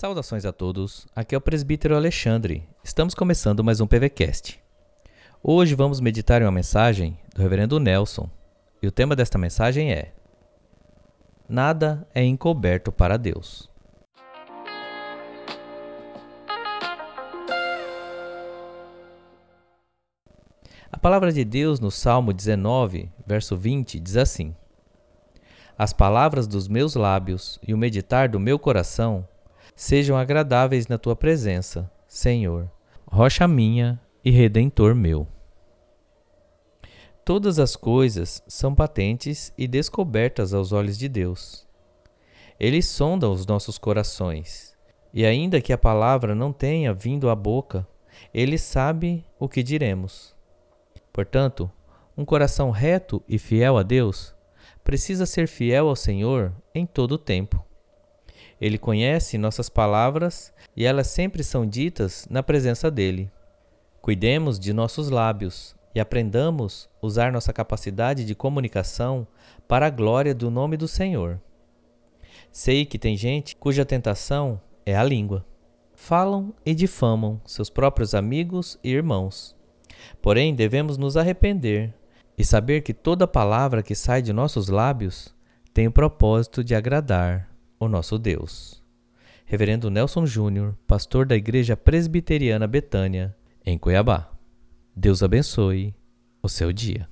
Saudações a todos, aqui é o presbítero Alexandre. Estamos começando mais um PVCast. Hoje vamos meditar em uma mensagem do reverendo Nelson, e o tema desta mensagem é Nada é encoberto para Deus. A palavra de Deus no Salmo 19, verso 20, diz assim: As palavras dos meus lábios e o meditar do meu coração sejam agradáveis na tua presença, Senhor, rocha minha e redentor meu. Todas as coisas são patentes e descobertas aos olhos de Deus. Ele sonda os nossos corações, e ainda que a palavra não tenha vindo à boca, ele sabe o que diremos. Portanto, um coração reto e fiel a Deus precisa ser fiel ao Senhor em todo o tempo. Ele conhece nossas palavras e elas sempre são ditas na presença dele. Cuidemos de nossos lábios e aprendamos a usar nossa capacidade de comunicação para a glória do nome do Senhor. Sei que tem gente cuja tentação é a língua. Falam e difamam seus próprios amigos e irmãos. Porém, devemos nos arrepender e saber que toda palavra que sai de nossos lábios tem o propósito de agradar o nosso Deus. Reverendo Nelson Júnior, pastor da Igreja Presbiteriana Betânia, em Cuiabá. Deus abençoe o seu dia.